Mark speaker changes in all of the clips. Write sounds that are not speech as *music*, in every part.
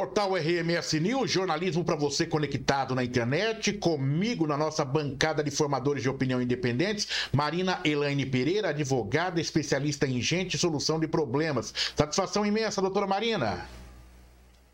Speaker 1: Portal RMS News, jornalismo para você conectado na internet, comigo na nossa bancada de formadores de opinião independentes, Marina Elaine Pereira, advogada especialista em gente e solução de problemas. Satisfação imensa, doutora Marina.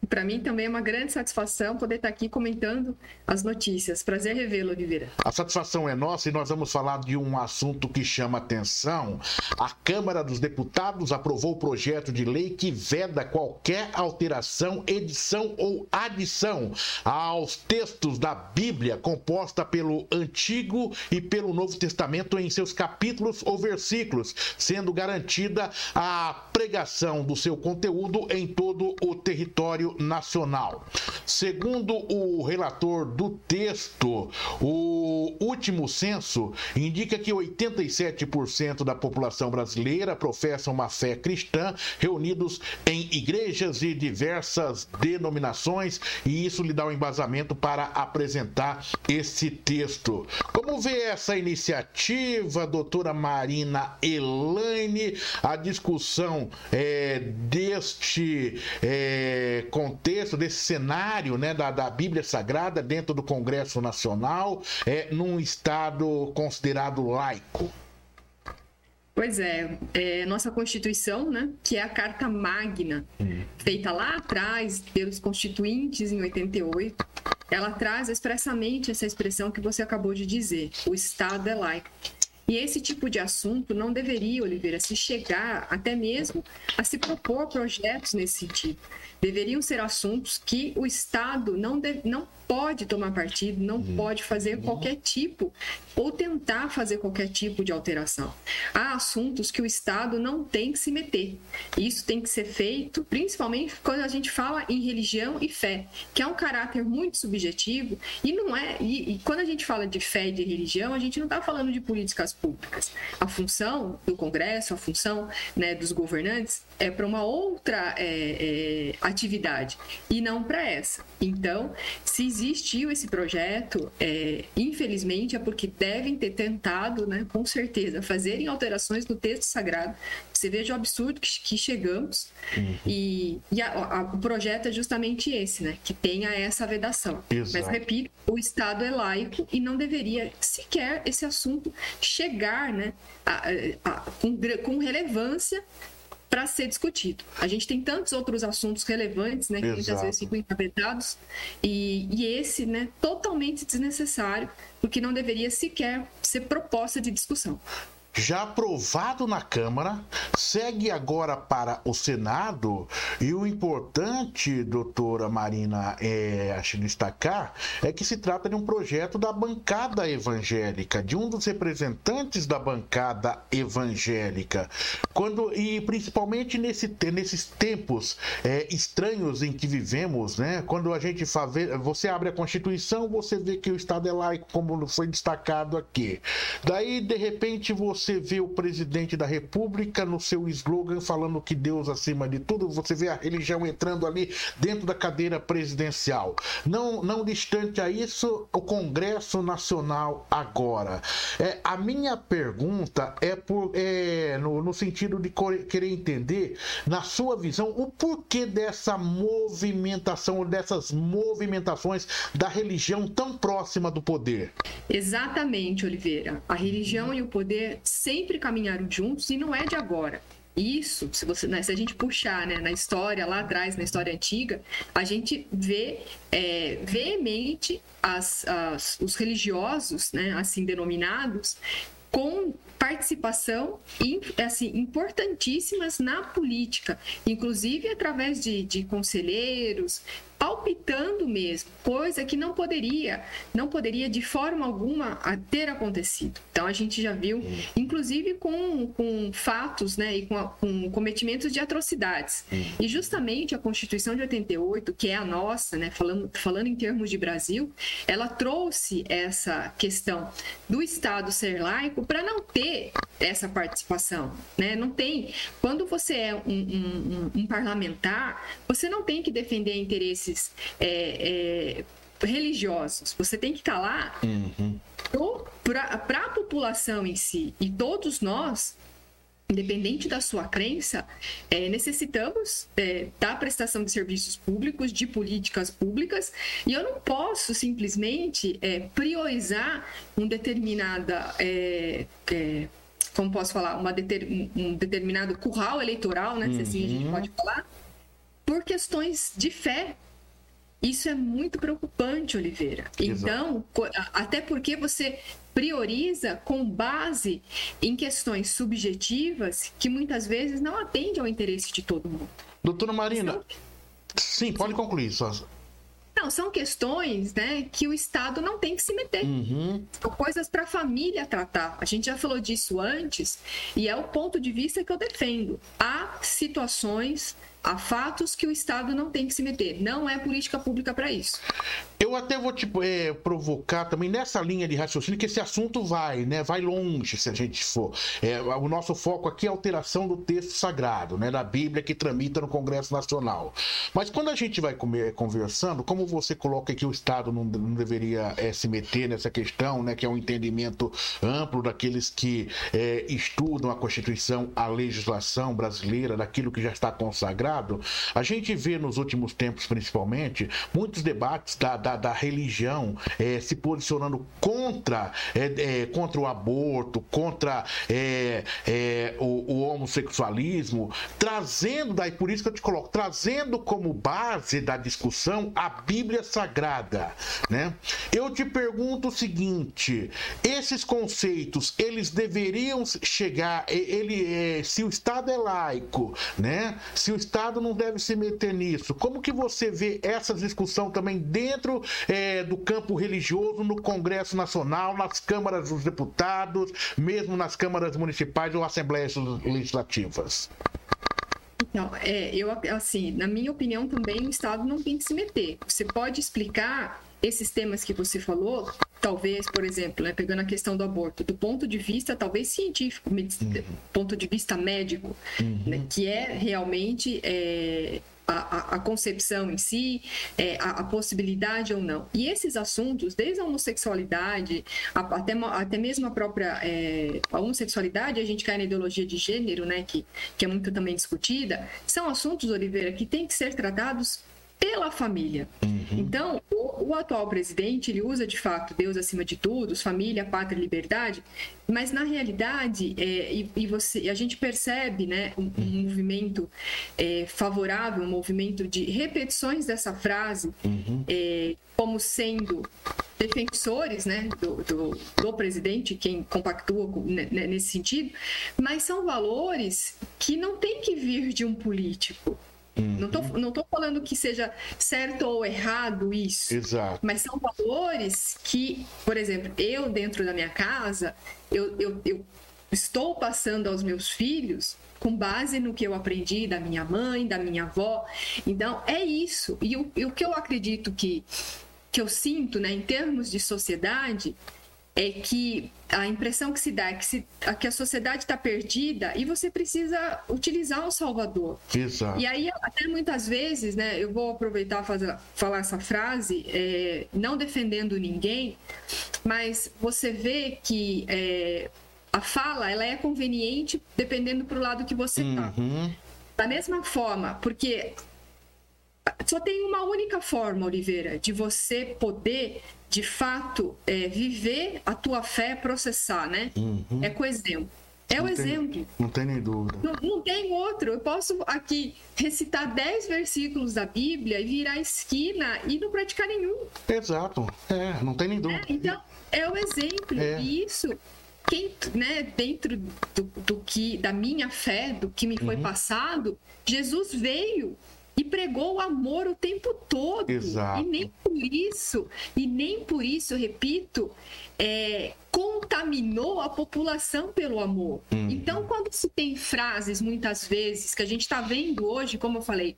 Speaker 2: Para mim também é uma grande satisfação poder estar aqui comentando as notícias. Prazer revê-lo, Oliveira.
Speaker 1: A satisfação é nossa e nós vamos falar de um assunto que chama atenção. A Câmara dos Deputados aprovou o projeto de lei que veda qualquer alteração, edição ou adição aos textos da Bíblia composta pelo Antigo e pelo Novo Testamento em seus capítulos ou versículos, sendo garantida a pregação do seu conteúdo em todo o território nacional. Segundo o relator do texto, o último censo indica que 87% da população brasileira professa uma fé cristã, reunidos em igrejas e diversas denominações, e isso lhe dá um embasamento para apresentar esse texto. Como vê essa iniciativa, doutora Marina Elaine, a discussão é, deste é, contexto, desse cenário né, da, da Bíblia Sagrada dentro do Congresso Nacional, é, num Estado considerado laico?
Speaker 2: Pois é, é, nossa Constituição, né, que é a Carta Magna, hum. feita lá atrás pelos constituintes em 88, ela traz expressamente essa expressão que você acabou de dizer: o Estado é laico. E esse tipo de assunto não deveria, Oliveira, se chegar até mesmo a se propor projetos nesse sentido. Deveriam ser assuntos que o Estado não, deve, não pode tomar partido, não uhum. pode fazer qualquer tipo ou tentar fazer qualquer tipo de alteração. Há assuntos que o Estado não tem que se meter. Isso tem que ser feito, principalmente quando a gente fala em religião e fé, que é um caráter muito subjetivo e não é. E, e quando a gente fala de fé e de religião, a gente não está falando de políticas públicas. A função do Congresso, a função né, dos governantes é para uma outra é, é, atividade e não para essa. Então, se existiu esse projeto, é, infelizmente é porque devem ter tentado, né, com certeza, fazerem alterações no texto sagrado. Você veja o absurdo que, que chegamos. Uhum. E, e a, a, o projeto é justamente esse, né, que tenha essa vedação. Exato. Mas, repito, o Estado é laico e não deveria sequer esse assunto chegar né, a, com, com relevância para ser discutido. A gente tem tantos outros assuntos relevantes, né, que Exato. muitas vezes ficam encabetados, e, e esse, né, totalmente desnecessário, porque não deveria sequer ser proposta de discussão
Speaker 1: já aprovado na Câmara, segue agora para o Senado. E o importante, doutora Marina, é, acho destacar, é que se trata de um projeto da bancada evangélica, de um dos representantes da bancada evangélica. Quando, e principalmente nesse, nesses tempos é, estranhos em que vivemos, né? Quando a gente faz, você abre a Constituição, você vê que o Estado é laico, como foi destacado aqui. Daí, de repente, você você vê o presidente da República no seu slogan falando que Deus acima de tudo, você vê a religião entrando ali dentro da cadeira presidencial. Não, não distante a isso, o Congresso Nacional agora. É, a minha pergunta é, por, é no, no sentido de querer entender, na sua visão, o porquê dessa movimentação, dessas movimentações da religião tão próxima do poder.
Speaker 2: Exatamente, Oliveira. A religião e o poder sempre caminharam juntos e não é de agora. Isso, se, você, né, se a gente puxar né, na história lá atrás, na história antiga, a gente vê é, veemente as, as, os religiosos, né, assim denominados, com participação assim, importantíssimas na política, inclusive através de, de conselheiros, palpitando mesmo, coisa que não poderia, não poderia de forma alguma ter acontecido. Então a gente já viu, inclusive com, com fatos, né, e com, com cometimentos de atrocidades. E justamente a Constituição de 88, que é a nossa, né, falando, falando em termos de Brasil, ela trouxe essa questão do Estado ser laico para não ter essa participação, né? Não tem. Quando você é um, um, um parlamentar, você não tem que defender interesses interesses é, é, religiosos. Você tem que estar lá uhum. para a população em si. E todos nós independente da sua crença, é, necessitamos é, da prestação de serviços públicos, de políticas públicas, e eu não posso simplesmente é, priorizar um determinada. É, é, como posso falar? Uma deter, um determinado curral eleitoral, né? Se assim a gente uhum. pode falar, por questões de fé. Isso é muito preocupante, Oliveira. Então, Exato. até porque você prioriza com base em questões subjetivas que muitas vezes não atendem ao interesse de todo mundo.
Speaker 1: Doutora Marina, são... sim, pode sim. concluir. Só.
Speaker 2: Não, são questões né, que o Estado não tem que se meter. Uhum. São coisas para a família tratar. A gente já falou disso antes e é o ponto de vista que eu defendo. Há situações Há fatos que o Estado não tem que se meter. Não é política pública para isso.
Speaker 1: Eu até vou te é, provocar também nessa linha de raciocínio que esse assunto vai, né? Vai longe se a gente for. É, o nosso foco aqui é a alteração do texto sagrado, né? Da Bíblia que tramita no Congresso Nacional. Mas quando a gente vai comer, conversando, como você coloca que o Estado não, não deveria é, se meter nessa questão, né? Que é um entendimento amplo daqueles que é, estudam a Constituição, a legislação brasileira, daquilo que já está consagrado a gente vê nos últimos tempos, principalmente, muitos debates da, da, da religião é, se posicionando contra, é, é, contra o aborto, contra é, é, o, o, homossexualismo, trazendo, daí por isso que eu te coloco, trazendo como base da discussão a Bíblia Sagrada. Né? Eu te pergunto o seguinte: esses conceitos, eles deveriam chegar, ele, é, se o Estado é laico, né? se o Estado não deve se meter nisso. Como que você vê essa discussão também dentro é, do campo religioso, no Congresso Nacional, nas câmaras dos deputados, mesmo nas câmaras municipais ou assembleias legislativas?
Speaker 2: Então, é, eu, assim, na minha opinião também o Estado não tem que se meter. Você pode explicar esses temas que você falou, talvez, por exemplo, né, pegando a questão do aborto, do ponto de vista talvez científico, uhum. ponto de vista médico, uhum. né, que é realmente é, a, a, concepção em si, é, a, a, possibilidade ou não. E esses assuntos, desde a homossexualidade, a, até, até mesmo a própria é, a homossexualidade, a gente cai na ideologia de gênero, né, que, que é muito também discutida, são assuntos, Oliveira, que têm que ser tratados pela família. Uhum. Então, o, o, atual presidente, ele usa de fato Deus acima de tudo, família, pátria e liberdade, mas na realidade, é, e, e, você, a gente percebe né, um, um uhum. movimento é, favorável, um movimento de repetições dessa frase, uhum. é, como sendo defensores né, do, do, do, presidente, quem compactua né, nesse sentido, mas são valores que não tem que vir de um político. Uhum. Não, tô, não tô falando que seja certo ou errado isso.
Speaker 1: Exato.
Speaker 2: Mas são valores que, por exemplo, eu dentro da minha casa, eu, eu, eu estou passando aos meus filhos com base no que eu aprendi da minha mãe, da minha avó. Então, é isso. E o, e o que eu acredito que, que eu sinto, né, em termos de sociedade, é que a impressão que se dá é que, se, que a sociedade está perdida e você precisa utilizar o Salvador.
Speaker 1: Exato.
Speaker 2: E aí, até muitas vezes, né, eu vou aproveitar fazer, falar essa frase, é, não defendendo ninguém, mas você vê que é, a fala ela é conveniente dependendo para o lado que você está. Uhum. Da mesma forma, porque só tem uma única forma, Oliveira, de você poder de fato é, viver a tua fé, processar, né? Uhum. É com exemplo. É não o tem, exemplo.
Speaker 1: Não tem nem dúvida.
Speaker 2: Não, não, tem outro. Eu posso aqui recitar 10 versículos da Bíblia e virar a esquina e não praticar nenhum.
Speaker 1: Exato. É, não tem nem dúvida.
Speaker 2: É, então, é o exemplo. É. E isso, quem, né, dentro do, do, que, da minha fé, do que me foi uhum. passado, Jesus veio e pregou o amor o tempo todo.
Speaker 1: Exato.
Speaker 2: E nem por isso, e nem por isso, repito, é, contaminou a população pelo amor. Uhum. Então, quando se tem frases, muitas vezes, que a gente está vendo hoje, como eu falei,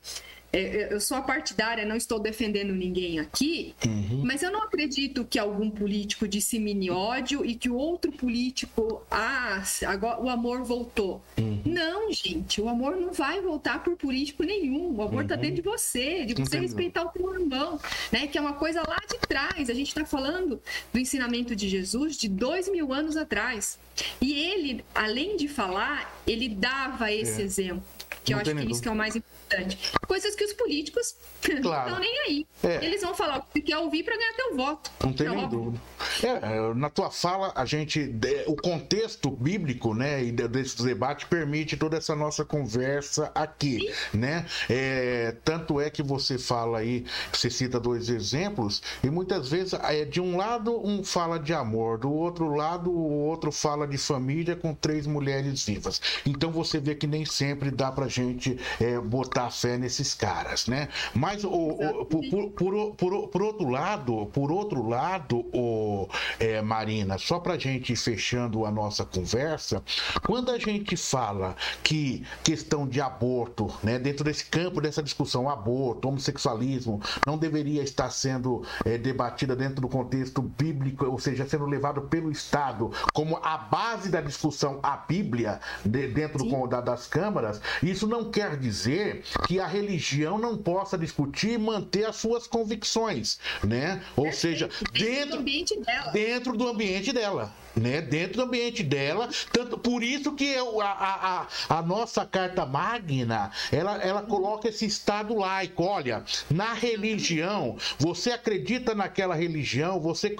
Speaker 2: é, é, eu sou a partidária, não estou defendendo ninguém aqui, uhum. mas eu não acredito que algum político dissemine ódio e que o outro político, ah, agora o amor voltou. Uhum. Não, gente, o amor não vai voltar por político nenhum. O amor está uhum. dentro de você, de você respeitar o teu irmão, né? Que é uma coisa lá de trás. A gente está falando do ensinamento de Jesus de dois mil anos atrás. E ele, além de falar, ele dava esse é. exemplo. Que não eu acho que isso que é o mais importante. Coisas que os políticos *laughs* claro. não estão nem aí. É. Eles vão falar o que quer ouvir para ganhar teu voto.
Speaker 1: Não tem nenhuma dúvida. É, é, na tua fala, a gente. O contexto bíblico, né, e desse debate permite toda essa nossa conversa aqui, né? É, tanto é que você fala aí, você cita dois exemplos, e muitas vezes é, de um lado um fala de amor, do outro lado o outro fala de família com três mulheres vivas. Então você vê que nem sempre dá pra gente é, botar fé nesses caras, né? Mas o, o por, por, por, por, outro lado, por outro lado, o, é, Marina, só pra gente ir fechando a nossa conversa, quando a gente fala que questão de aborto, né, dentro desse campo dessa discussão, aborto, homossexualismo, não deveria estar sendo é, debatida dentro do contexto bíblico, ou seja, sendo levado pelo Estado como a base da discussão a Bíblia de, dentro do, da, das câmaras, isso não quer dizer que a religião não possa discutir e manter as suas convicções, né? Ou seja, dentro, dentro do ambiente dela. Dentro do ambiente dela né? Dentro do ambiente dela, tanto por isso que eu, a, a, a, nossa carta magna, ela, ela coloca esse estado laico. Olha, na religião, você acredita naquela religião, você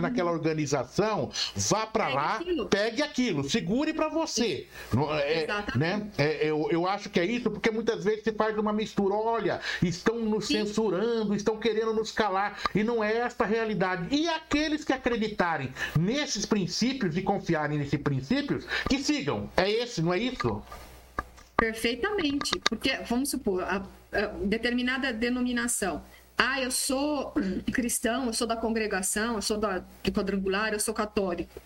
Speaker 1: naquela organização, vá para lá, aquilo. pegue aquilo, segure para você. É, né? É, eu, eu acho que é isso, porque muitas vezes se faz uma mistura. Olha, estão nos Sim. censurando, estão querendo nos calar, e não é esta a realidade. E aqueles que acreditarem nesses princípios princípios e confiarem nesses princípios, que sigam. É esse, não é isso?
Speaker 2: Perfeitamente. Porque, vamos supor, a, a determinada denominação. Ah, eu sou cristão, eu sou da congregação, eu sou da, do quadrangular, eu sou católico.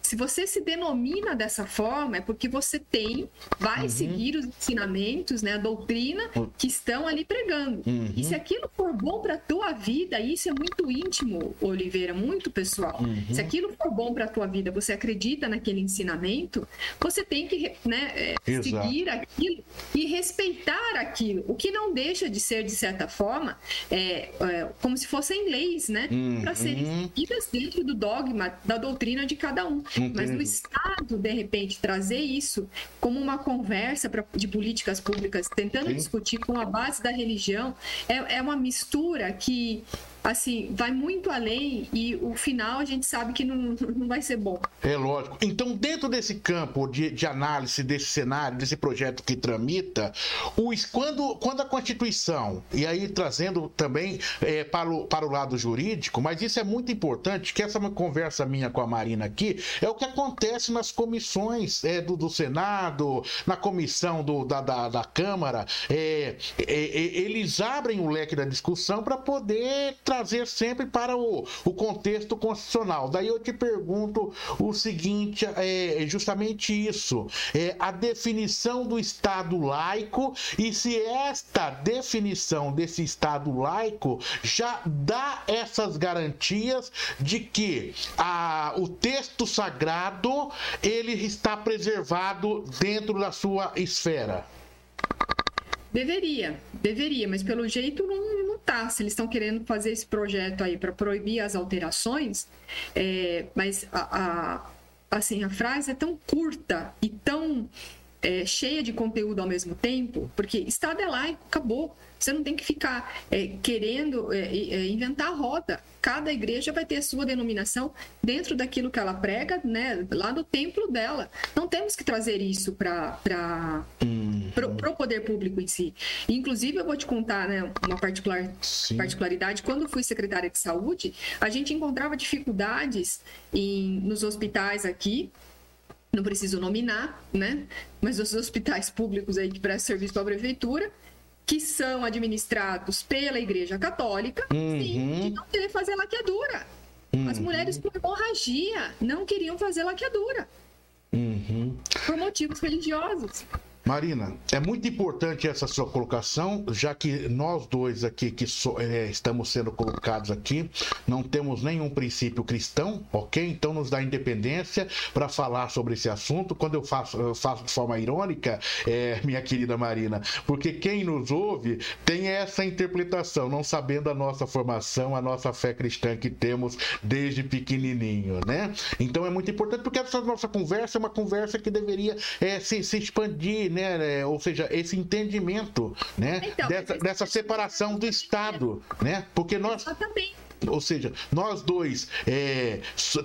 Speaker 2: Se você se denomina dessa forma, é porque você tem, vai uhum. seguir os ensinamentos, né, a doutrina que estão ali pregando. Uhum. E se aquilo for bom para tua vida, isso é muito íntimo, Oliveira, muito pessoal. Uhum. Se aquilo for bom para tua vida, você acredita naquele ensinamento, você tem que né, é, seguir aquilo e respeitar aquilo. O que não deixa de ser, de certa forma, é, é como se fossem leis, né, para serem uhum. seguidas dentro do dogma, da doutrina de cada um. Mas o Estado, de repente, trazer isso como uma conversa pra, de políticas públicas, tentando Sim. discutir com a base da religião, é, é uma mistura que assim, vai muito além e o final a gente sabe que não, *laughs* não vai ser bom.
Speaker 1: É lógico. Então, dentro desse campo de, de análise desse cenário, desse projeto que tramita, os, quando, quando a Constituição, e aí trazendo também é, para, o, para o lado jurídico, mas isso é muito importante, que essa é conversa minha com a Marina aqui, é o que acontece nas comissões é, do, do Senado, na comissão do, da, da, da Câmara, é, é, é eles abrem o leque da discussão para poder trazer sempre para o, o contexto constitucional. Daí eu te pergunto o seguinte: é justamente isso. É a definição do Estado laico e se esta definição desse Estado laico já dá essas garantias de que a, o texto sagrado ele está preservado dentro da sua esfera.
Speaker 2: Deveria, deveria, mas pelo jeito não, não tá. Se eles estão querendo fazer esse projeto aí para proibir as alterações, é, mas a, a, assim, a frase é tão curta e tão é, cheia de conteúdo ao mesmo tempo, porque Estado é laico, acabou. Você não tem que ficar é, querendo é, é, inventar a roda. Cada igreja vai ter a sua denominação dentro daquilo que ela prega, né, lá no templo dela. Não temos que trazer isso para uhum. o poder público em si. Inclusive, eu vou te contar né, uma particular, particularidade. Quando fui secretária de saúde, a gente encontrava dificuldades em, nos hospitais aqui não preciso nominar, né? Mas os hospitais públicos aí que prestam serviço para a prefeitura, que são administrados pela Igreja Católica, uhum. sim, de não querer fazer laqueadura. Uhum. As mulheres por hemorragia não queriam fazer laqueadura. Uhum. Por motivos religiosos.
Speaker 1: Marina, é muito importante essa sua colocação, já que nós dois aqui que so, é, estamos sendo colocados aqui, não temos nenhum princípio cristão, ok? Então nos dá independência para falar sobre esse assunto. Quando eu faço, eu faço de forma irônica, é, minha querida Marina, porque quem nos ouve tem essa interpretação, não sabendo a nossa formação, a nossa fé cristã que temos desde pequenininho, né? Então é muito importante porque essa nossa conversa é uma conversa que deveria é, se, se expandir, né? É, ou seja, esse entendimento, né? Então, dessa, dessa separação do Estado, né? Porque nós. Exatamente ou seja, nós dois é,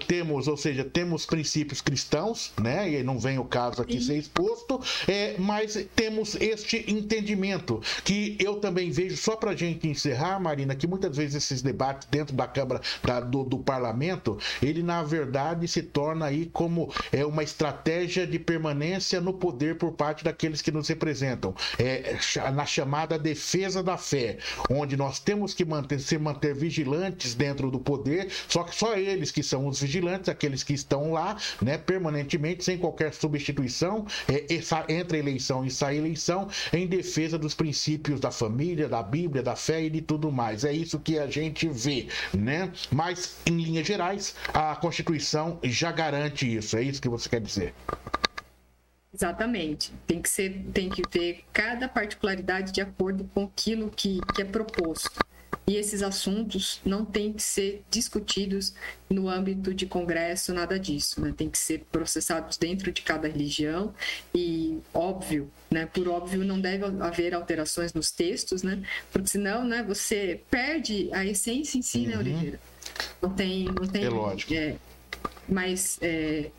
Speaker 1: temos, ou seja, temos princípios cristãos, né? E não vem o caso aqui ser exposto, é, mas temos este entendimento que eu também vejo só para gente encerrar, Marina, que muitas vezes esses debates dentro da Câmara da, do, do, Parlamento, ele na verdade se torna aí como é uma estratégia de permanência no poder por parte daqueles que nos representam, é, na chamada defesa da fé, onde nós temos que manter, se manter vigilantes dentro do poder, só que só eles que são os vigilantes, aqueles que estão lá, né, permanentemente, sem qualquer substituição, é, essa, entre eleição e sair eleição, em defesa dos princípios da família, da Bíblia, da fé e de tudo mais. É isso que a gente vê, né? Mas, em linhas gerais, a Constituição já garante isso. É isso que você quer dizer?
Speaker 2: Exatamente. Tem que ser, tem que ver cada particularidade de acordo com aquilo que, que é proposto. E esses assuntos não têm que ser discutidos no âmbito de congresso, nada disso, né? Tem que ser processados dentro de cada religião e óbvio, né? Por óbvio não deve haver alterações nos textos, né? Porque senão, né? Você perde a essência em si, né, uhum. né, Oliveira? Não tem, não tem.
Speaker 1: É lógico. É,
Speaker 2: mas é,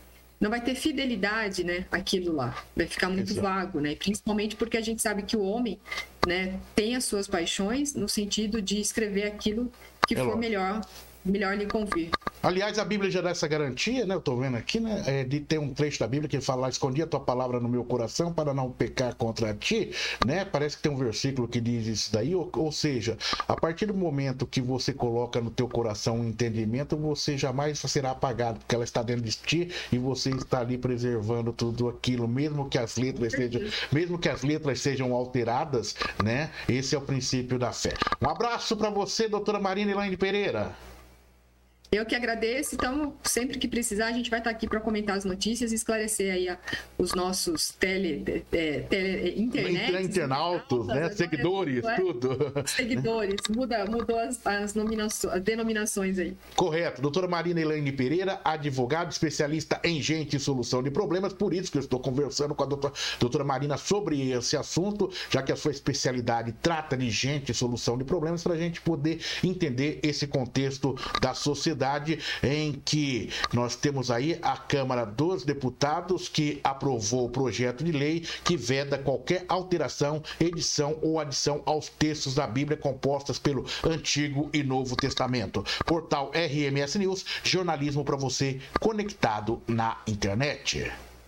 Speaker 2: não vai ter fidelidade, né, aquilo lá. Vai ficar muito Exato. vago, né? Principalmente porque a gente sabe que o homem, né, tem as suas paixões no sentido de escrever aquilo que é for lógico. melhor melhor lhe convir.
Speaker 1: Aliás, a Bíblia já dá essa garantia, né? Eu tô vendo aqui, né? É, de ter um trecho da Bíblia que fala: Escondi a tua palavra no meu coração para não pecar contra ti, né? Parece que tem um versículo que diz isso daí. Ou, ou seja, a partir do momento que você coloca no teu coração um entendimento, você jamais será apagado, porque ela está dentro de ti e você está ali preservando tudo aquilo, mesmo que as letras sejam, mesmo que as letras sejam alteradas, né? Esse é o princípio da fé. Um abraço para você, doutora Marina Elaine Pereira.
Speaker 2: Eu que agradeço. Então, sempre que precisar, a gente vai estar aqui para comentar as notícias e esclarecer aí a, os nossos tele, é, tele internet,
Speaker 1: internautas, né? Seguidores, é, tudo. *laughs*
Speaker 2: Seguidores. Muda, mudou as, as, as, denominações aí.
Speaker 1: Correto. Doutora Marina Elaine Pereira, advogada, especialista em gente e solução de problemas. Por isso que eu estou conversando com a doutora, doutora Marina sobre esse assunto, já que a sua especialidade trata de gente e solução de problemas, para a gente poder entender esse contexto da sociedade em que nós temos aí a Câmara dos Deputados que aprovou o projeto de lei que veda qualquer alteração, edição ou adição aos textos da Bíblia compostas pelo Antigo e Novo Testamento. Portal RMS News, jornalismo para você conectado na internet.